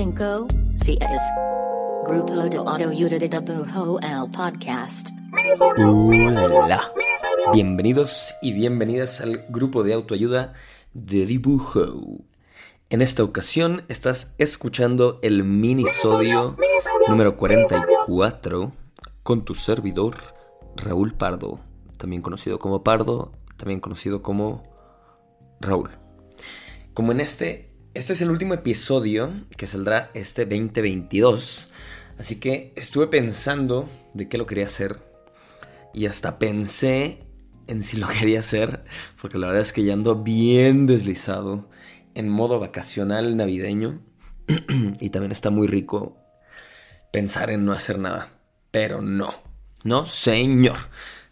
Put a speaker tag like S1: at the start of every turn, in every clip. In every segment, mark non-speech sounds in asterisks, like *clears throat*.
S1: cinco. Grupo de podcast.
S2: Hola. Bienvenidos y bienvenidas al grupo de autoayuda de dibujo. En esta ocasión estás escuchando el minisodio número 44 con tu servidor Raúl Pardo, también conocido como Pardo, también conocido como Raúl. Como en este, este es el último episodio que saldrá este 2022, así que estuve pensando de qué lo quería hacer y hasta pensé en si lo quería hacer, porque la verdad es que ya ando bien deslizado en modo vacacional navideño *clears throat* y también está muy rico pensar en no hacer nada, pero no, no señor,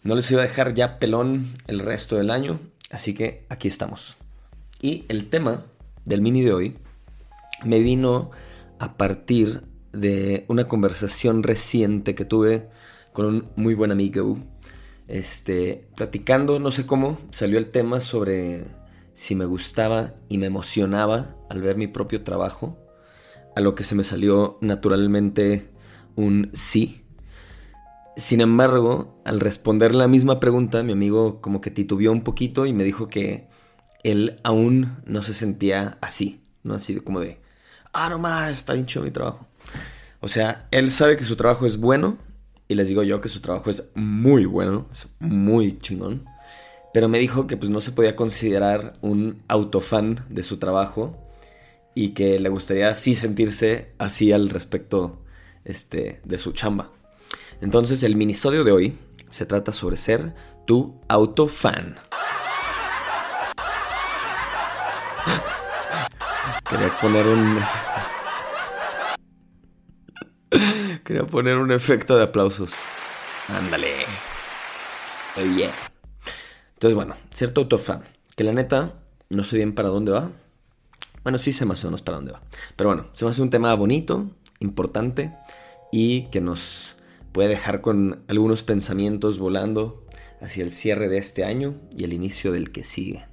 S2: no les iba a dejar ya pelón el resto del año, así que aquí estamos. Y el tema del mini de hoy me vino a partir de una conversación reciente que tuve con un muy buen amigo. Este, platicando, no sé cómo, salió el tema sobre si me gustaba y me emocionaba al ver mi propio trabajo, a lo que se me salió naturalmente un sí. Sin embargo, al responder la misma pregunta, mi amigo como que titubeó un poquito y me dijo que él aún no se sentía así, ¿no? Así como de, ah, no más, está bien chido mi trabajo. O sea, él sabe que su trabajo es bueno y les digo yo que su trabajo es muy bueno, es muy chingón. Pero me dijo que pues no se podía considerar un autofan de su trabajo y que le gustaría así sentirse así al respecto este, de su chamba. Entonces el minisodio de hoy se trata sobre ser tu autofan. Quería poner un. *laughs* Quería poner un efecto de aplausos. Ándale. Oye. Entonces, bueno, cierto autofan. Que la neta, no sé bien para dónde va. Bueno, sí sé más o menos para dónde va. Pero bueno, se me hace un tema bonito, importante y que nos puede dejar con algunos pensamientos volando hacia el cierre de este año y el inicio del que sigue.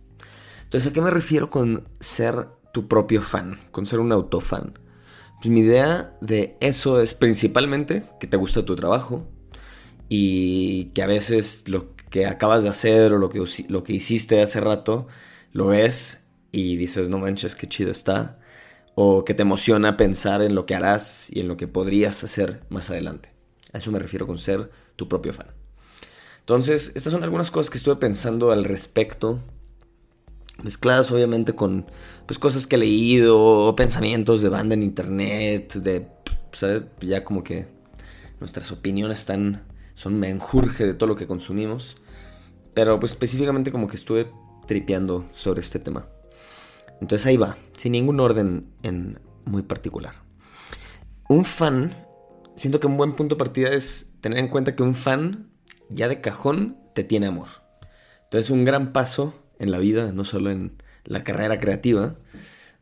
S2: Entonces, ¿a qué me refiero con ser tu propio fan, con ser un autofan? Pues mi idea de eso es principalmente que te gusta tu trabajo y que a veces lo que acabas de hacer o lo que, lo que hiciste hace rato lo ves y dices, no manches, qué chido está. O que te emociona pensar en lo que harás y en lo que podrías hacer más adelante. A eso me refiero con ser tu propio fan. Entonces, estas son algunas cosas que estuve pensando al respecto mezcladas obviamente con pues cosas que he leído pensamientos de banda en internet, de ¿sabes? ya como que nuestras opiniones están son menjurje de todo lo que consumimos, pero pues específicamente como que estuve tripeando sobre este tema. Entonces ahí va, sin ningún orden en muy particular. Un fan, siento que un buen punto de partida es tener en cuenta que un fan ya de cajón te tiene amor. Entonces un gran paso en la vida, no solo en la carrera creativa,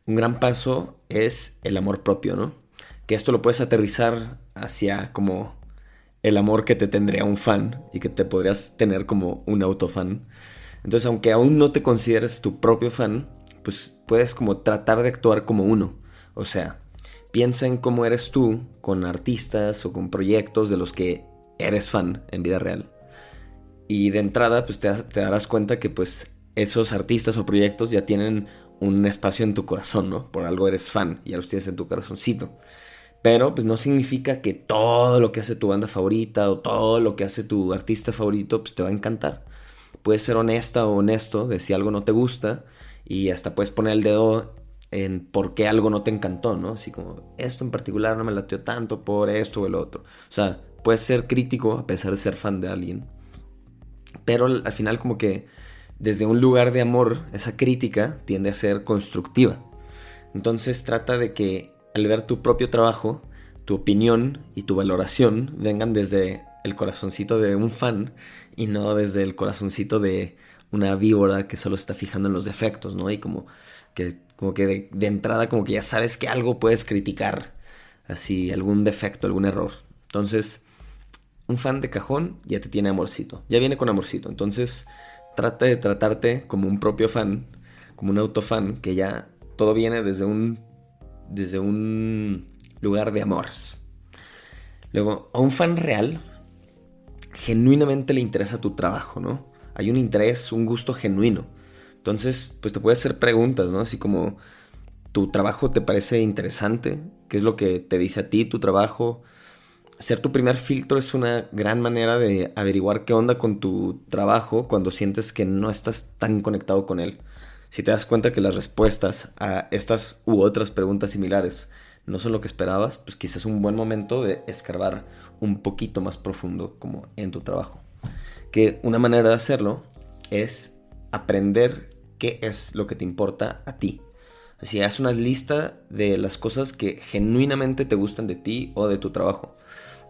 S2: un gran paso es el amor propio, ¿no? Que esto lo puedes aterrizar hacia como el amor que te tendría un fan y que te podrías tener como un autofan. Entonces, aunque aún no te consideres tu propio fan, pues puedes como tratar de actuar como uno. O sea, piensa en cómo eres tú con artistas o con proyectos de los que eres fan en vida real. Y de entrada, pues te, darás cuenta que pues esos artistas o proyectos ya tienen un espacio en tu corazón, ¿no? Por algo eres fan, ya los tienes en tu corazoncito. Pero pues no significa que todo lo que hace tu banda favorita o todo lo que hace tu artista favorito pues te va a encantar. Puedes ser honesta o honesto de si algo no te gusta y hasta puedes poner el dedo en por qué algo no te encantó, ¿no? Así como esto en particular no me latió tanto por esto o el otro. O sea, puedes ser crítico a pesar de ser fan de alguien. Pero al final como que desde un lugar de amor, esa crítica tiende a ser constructiva. Entonces trata de que al ver tu propio trabajo, tu opinión y tu valoración vengan desde el corazoncito de un fan y no desde el corazoncito de una víbora que solo está fijando en los defectos, ¿no? Y como que, como que de, de entrada como que ya sabes que algo puedes criticar, así algún defecto, algún error. Entonces, un fan de cajón ya te tiene amorcito, ya viene con amorcito. Entonces, trata de tratarte como un propio fan, como un autofan que ya todo viene desde un, desde un lugar de amores. Luego, a un fan real, genuinamente le interesa tu trabajo, ¿no? Hay un interés, un gusto genuino. Entonces, pues te puede hacer preguntas, ¿no? Así como, ¿tu trabajo te parece interesante? ¿Qué es lo que te dice a ti tu trabajo? Ser tu primer filtro es una gran manera de averiguar qué onda con tu trabajo cuando sientes que no estás tan conectado con él. Si te das cuenta que las respuestas a estas u otras preguntas similares no son lo que esperabas, pues quizás es un buen momento de escarbar un poquito más profundo como en tu trabajo. Que una manera de hacerlo es aprender qué es lo que te importa a ti. Así, haz una lista de las cosas que genuinamente te gustan de ti o de tu trabajo.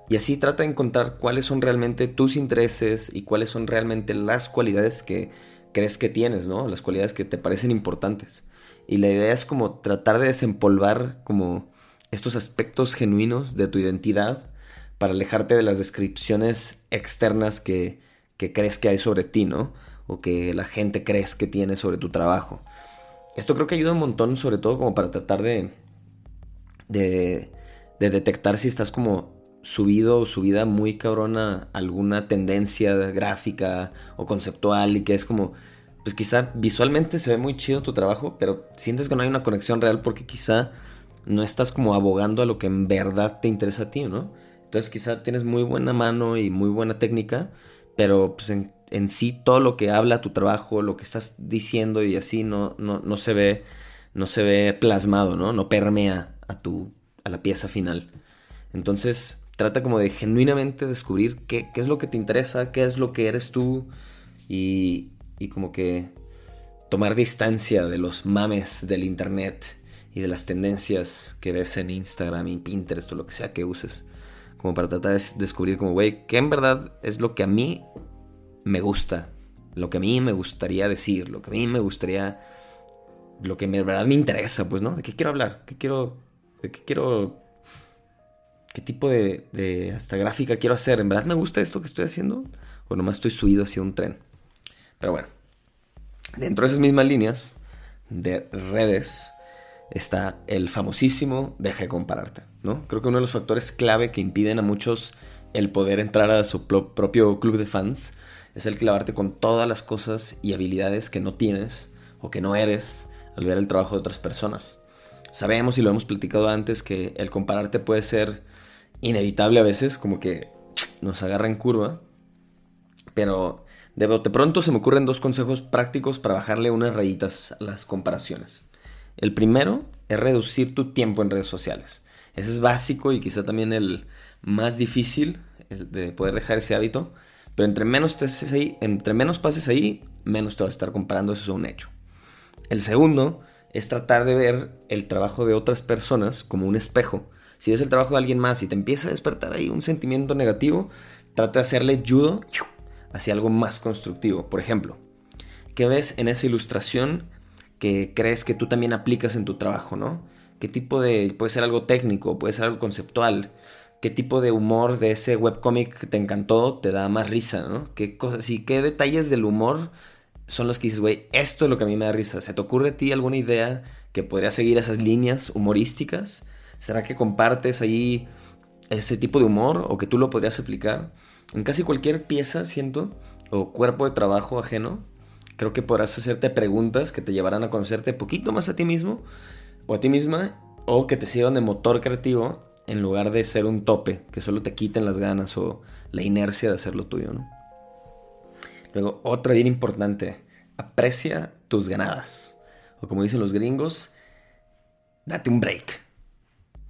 S2: Y así trata de encontrar cuáles son realmente tus intereses y cuáles son realmente las cualidades que crees que tienes, ¿no? Las cualidades que te parecen importantes. Y la idea es como tratar de desempolvar como estos aspectos genuinos de tu identidad para alejarte de las descripciones externas que, que crees que hay sobre ti, ¿no? O que la gente crees que tiene sobre tu trabajo. Esto creo que ayuda un montón, sobre todo como para tratar de, de, de detectar si estás como subido o subida muy cabrona alguna tendencia gráfica o conceptual y que es como, pues quizá visualmente se ve muy chido tu trabajo, pero sientes que no hay una conexión real porque quizá no estás como abogando a lo que en verdad te interesa a ti, ¿no? Entonces quizá tienes muy buena mano y muy buena técnica, pero pues en, en sí todo lo que habla tu trabajo, lo que estás diciendo y así no, no, no se ve no se ve plasmado, ¿no? No permea a tu a la pieza final. Entonces, trata como de genuinamente descubrir qué, es lo que te interesa, qué es lo que eres tú y, y como que tomar distancia de los mames del internet y de las tendencias que ves en Instagram y Pinterest o lo que sea que uses. Como para tratar de descubrir como, güey, qué en verdad es lo que a mí me gusta. Lo que a mí me gustaría decir, lo que a mí me gustaría... Lo que en verdad me interesa, pues, ¿no? ¿De qué quiero hablar? ¿Qué quiero... ¿De qué quiero qué tipo de, hasta gráfica quiero hacer. ¿En verdad me gusta esto que estoy haciendo? O nomás estoy subido hacia un tren. Pero bueno, dentro de esas mismas líneas de redes está el famosísimo deja de compararte, ¿no? Creo que uno de los factores clave que impiden a muchos el poder entrar a su propio club de fans es el clavarte con todas las cosas y habilidades que no tienes o que no eres al ver el trabajo de otras personas. Sabemos y lo hemos platicado antes que el compararte puede ser inevitable a veces, como que nos agarra en curva. Pero de, pronto se me ocurren dos consejos prácticos para bajarle unas rayitas a las comparaciones. El primero es reducir tu tiempo en redes sociales. Ese es básico y quizá también el más difícil de poder dejar ese hábito. Pero entre menos, ahí, entre menos pases ahí, menos te vas a estar comparando, eso es un hecho. El segundo es tratar de ver el trabajo de otras personas como un espejo si ves el trabajo de alguien más y te empieza a despertar ahí un sentimiento negativo, trata de hacerle judo hacia algo más constructivo. Por ejemplo, ¿qué ves en esa ilustración que crees que tú también aplicas en tu trabajo, no? ¿Qué tipo de... puede ser algo técnico, puede ser algo conceptual? ¿Qué tipo de humor de ese webcomic que te encantó te da más risa, no? ¿Qué cosas y qué detalles del humor son los que dices, güey, esto es lo que a mí me da risa? ¿Se te ocurre a ti alguna idea que podría seguir esas líneas humorísticas? ¿Será que compartes ahí ese tipo de humor o que tú lo podrías aplicar? En casi cualquier pieza, siento, o cuerpo de trabajo ajeno, creo que podrás hacerte preguntas que te llevarán a conocerte poquito más a ti mismo o a ti misma o que te sirvan de motor creativo en lugar de ser un tope que solo te quiten las ganas o la inercia de hacer lo tuyo. Luego, otra bien importante, aprecia tus ganadas. O como dicen los gringos, date un break.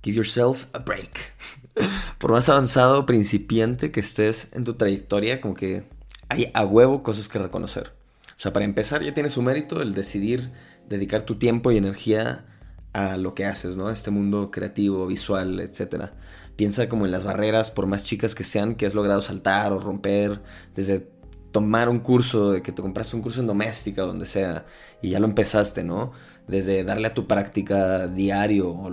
S2: Give yourself a break. *laughs* Por más avanzado principiante que estés en tu trayectoria, como que hay a huevo cosas que reconocer. O sea, para empezar ya tienes su mérito el decidir dedicar tu tiempo y energía a lo que haces, ¿no? Este mundo creativo, visual, etc. Piensa como en las barreras, por más chicas que sean, que has logrado saltar o romper, desde tomar un curso, de que te compraste un curso en doméstica, donde sea, y ya lo empezaste, ¿no? desde darle a tu práctica diario o,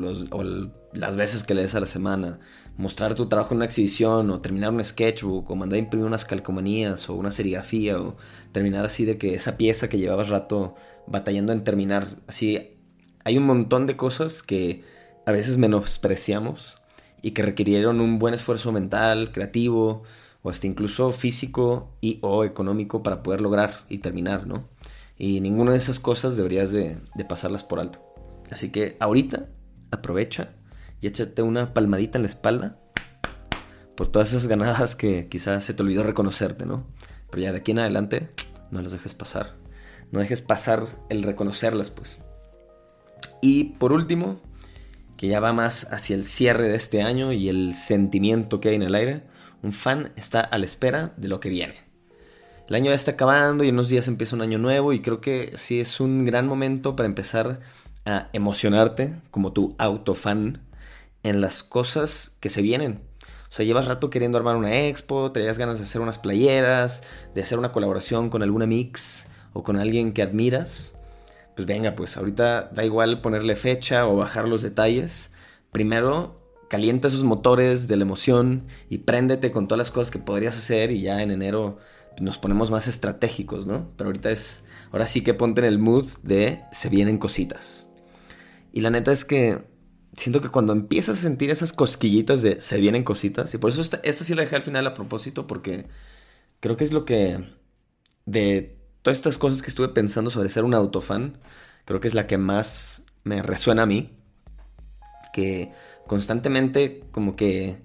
S2: las veces que le des a la semana, mostrar tu trabajo en una exhibición o terminar un sketchbook o mandar a imprimir unas calcomanías o una serigrafía o terminar así de que esa pieza que llevabas rato batallando en terminar, así hay un montón de cosas que a veces menospreciamos y que requirieron un buen esfuerzo mental, creativo o hasta incluso físico y o económico para poder lograr y terminar, ¿no? Y ninguna de esas cosas deberías de, pasarlas por alto. Así que ahorita aprovecha y échate una palmadita en la espalda por todas esas ganadas que quizás se te olvidó reconocerte, ¿no? Pero ya de aquí en adelante no las dejes pasar. No dejes pasar el reconocerlas, pues. Y por último, que ya va más hacia el cierre de este año y el sentimiento que hay en el aire, un fan está a la espera de lo que viene. El año ya está acabando y en unos días empieza un año nuevo y creo que sí es un gran momento para empezar a emocionarte como tu autofan en las cosas que se vienen. O sea, llevas rato queriendo armar una expo, traías ganas de hacer unas playeras, de hacer una colaboración con alguna mix o con alguien que admiras. Pues venga, pues ahorita da igual ponerle fecha o bajar los detalles. Primero, calienta esos motores de la emoción y préndete con todas las cosas que podrías hacer y ya en enero nos ponemos más estratégicos, ¿no? Pero ahorita es, ahora sí que ponte en el mood de se vienen cositas. Y la neta es que siento que cuando empiezas a sentir esas cosquillitas de se vienen cositas, y por eso esta, sí la dejé al final a propósito, porque creo que es lo que de todas estas cosas que estuve pensando sobre ser un autofan, creo que es la que más me resuena a mí. Que constantemente como que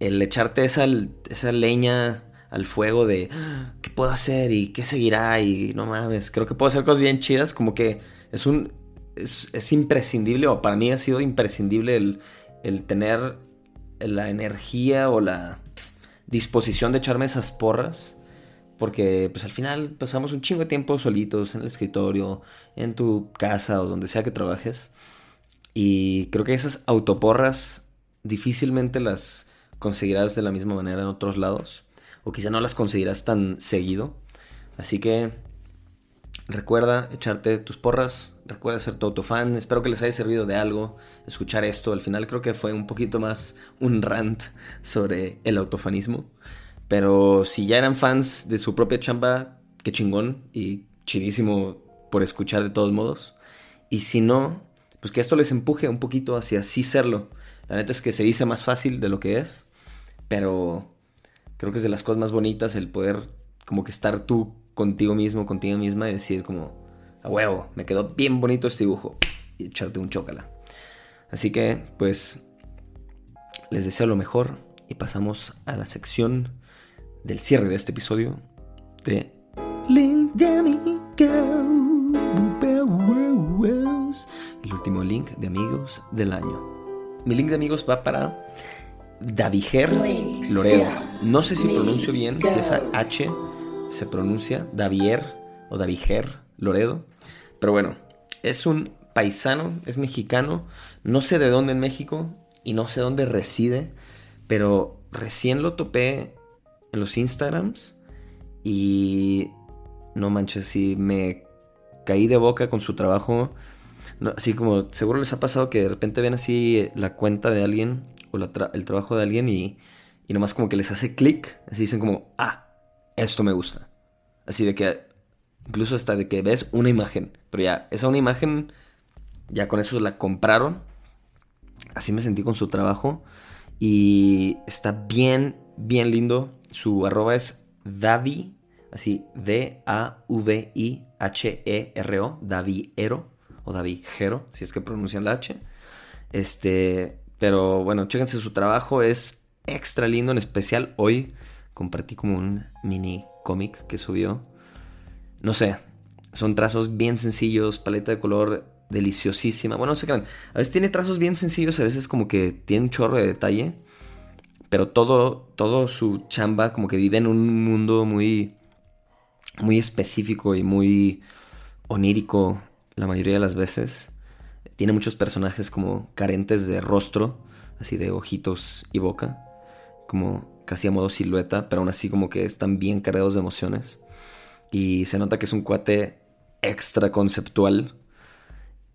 S2: el echarte esa, esa leña al fuego de ah, qué puedo hacer y qué seguirá y no mames, creo que puedo hacer cosas bien chidas, como que es un es, imprescindible, o para mí ha sido imprescindible el, tener la energía o la disposición de echarme esas porras. Porque pues al final pasamos un chingo de tiempo solitos en el escritorio, en tu casa o donde sea que trabajes. Y creo que esas autoporras difícilmente las conseguirás de la misma manera en otros lados. O quizá no las conseguirás tan seguido. Así que recuerda echarte tus porras, Recuerda ser tu fan. Espero que les haya servido de algo escuchar esto. Al final creo que fue un poquito más un rant sobre el autofanismo. Pero si ya eran fans de su propia chamba, qué chingón y chidísimo por escuchar de todos modos. Y si no, pues que esto les empuje un poquito hacia sí serlo. La neta es que se dice más fácil de lo que es, pero creo que es de las cosas más bonitas el poder como que estar tú contigo mismo, contigo misma y decir como, a huevo, me quedó bien bonito este dibujo. Y echarte un chócala. Así que, pues, les deseo lo mejor y pasamos a la sección del cierre de este episodio de Link de. Último link de amigos del año. Mi link de amigos va para Daviger Loredo. No sé si pronuncio bien, si esa H se pronuncia Davier o Daviger Loredo. Pero bueno, es un paisano, es mexicano, no sé de dónde en México y no sé dónde reside, pero recién lo topé en los Instagrams y no manches, si me caí de boca con su trabajo. Así como seguro les ha pasado que de repente ven así la cuenta de alguien o el trabajo de alguien y, y nomás como que les hace clic, así dicen como, ah, esto me gusta. Así de que Incluso hasta de que ves una imagen. Pero ya, esa una imagen, ya con eso la compraron. Así me sentí con su trabajo. Y está bien, bien lindo. Su arroba es Davi, así D-A-V-I-H-E-R-O, Daviero o Davijero, si es que pronuncian la H. Este, pero bueno, chéquense su trabajo, es extra lindo, en especial hoy compartí como un mini cómic que subió no sé, son trazos bien sencillos, paleta de color deliciosísima. Bueno, no se crean, a veces tiene trazos bien sencillos, a veces como que tiene un chorro de detalle, pero todo, todo su chamba como que vive en un mundo muy, muy específico y muy onírico la mayoría de las veces. Tiene muchos personajes como carentes de rostro, así de ojitos y boca, como casi a modo silueta, pero aún así como que están bien cargados de emociones. Y se nota que es un cuate extra conceptual.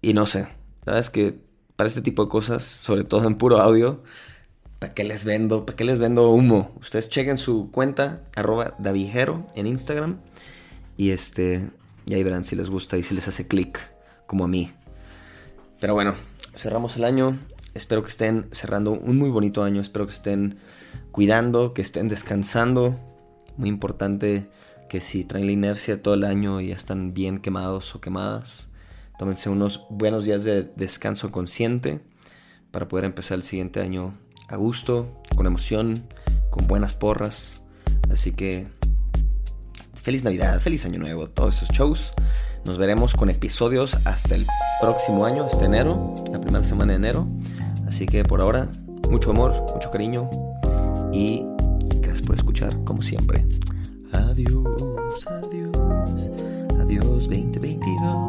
S2: Y no sé, sabes que para este tipo de cosas, sobre todo en puro audio, ¿para qué les vendo? ¿Para qué les vendo humo? Ustedes chequen su cuenta, arroba davijero en Instagram. Y este, y ahí verán si les gusta y si les hace clic, como a mí. Pero bueno, cerramos el año. Espero que estén cerrando un muy bonito año. Espero que estén cuidando, que estén descansando. Muy importante que si traen la inercia todo el año y ya están bien quemados o quemadas, tómense unos buenos días de descanso consciente para poder empezar el siguiente año a gusto, con emoción, con buenas porras. Así que feliz Navidad, feliz Año Nuevo, todos esos shows. Nos veremos con episodios hasta el próximo año, hasta enero, la primera semana de enero. Así que por ahora, mucho amor, mucho cariño y gracias por escuchar como siempre. Adiós, adiós, adiós 2022